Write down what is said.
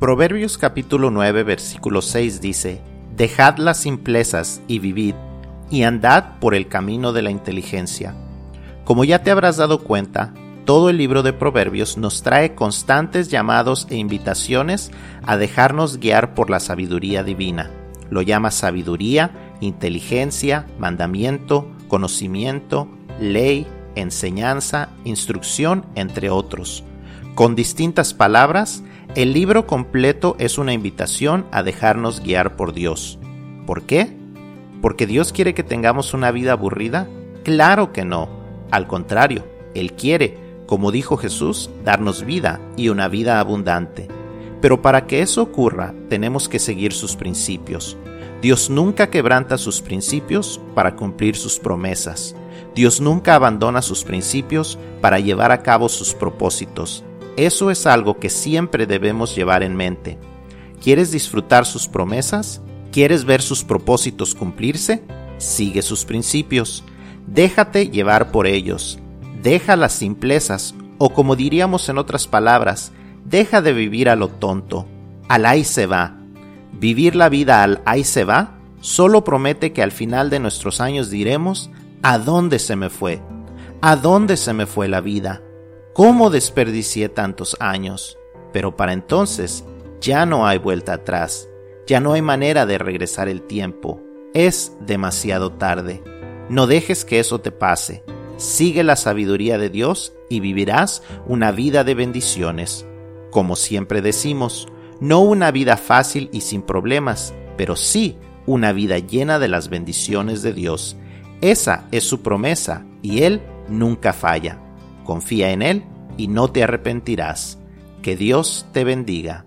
Proverbios capítulo 9 versículo 6 dice, Dejad las simplezas y vivid, y andad por el camino de la inteligencia. Como ya te habrás dado cuenta, todo el libro de Proverbios nos trae constantes llamados e invitaciones a dejarnos guiar por la sabiduría divina. Lo llama sabiduría, inteligencia, mandamiento, conocimiento, ley, enseñanza, instrucción, entre otros. Con distintas palabras, el libro completo es una invitación a dejarnos guiar por Dios. ¿Por qué? ¿Porque Dios quiere que tengamos una vida aburrida? Claro que no. Al contrario, Él quiere, como dijo Jesús, darnos vida y una vida abundante. Pero para que eso ocurra, tenemos que seguir sus principios. Dios nunca quebranta sus principios para cumplir sus promesas. Dios nunca abandona sus principios para llevar a cabo sus propósitos. Eso es algo que siempre debemos llevar en mente. ¿Quieres disfrutar sus promesas? ¿Quieres ver sus propósitos cumplirse? Sigue sus principios. Déjate llevar por ellos. Deja las simplezas, o como diríamos en otras palabras, deja de vivir a lo tonto. Al ahí se va. Vivir la vida al ahí se va solo promete que al final de nuestros años diremos, ¿a dónde se me fue? ¿A dónde se me fue la vida? ¿Cómo desperdicié tantos años? Pero para entonces ya no hay vuelta atrás, ya no hay manera de regresar el tiempo, es demasiado tarde. No dejes que eso te pase, sigue la sabiduría de Dios y vivirás una vida de bendiciones. Como siempre decimos, no una vida fácil y sin problemas, pero sí una vida llena de las bendiciones de Dios. Esa es su promesa y Él nunca falla. Confía en Él y no te arrepentirás. Que Dios te bendiga.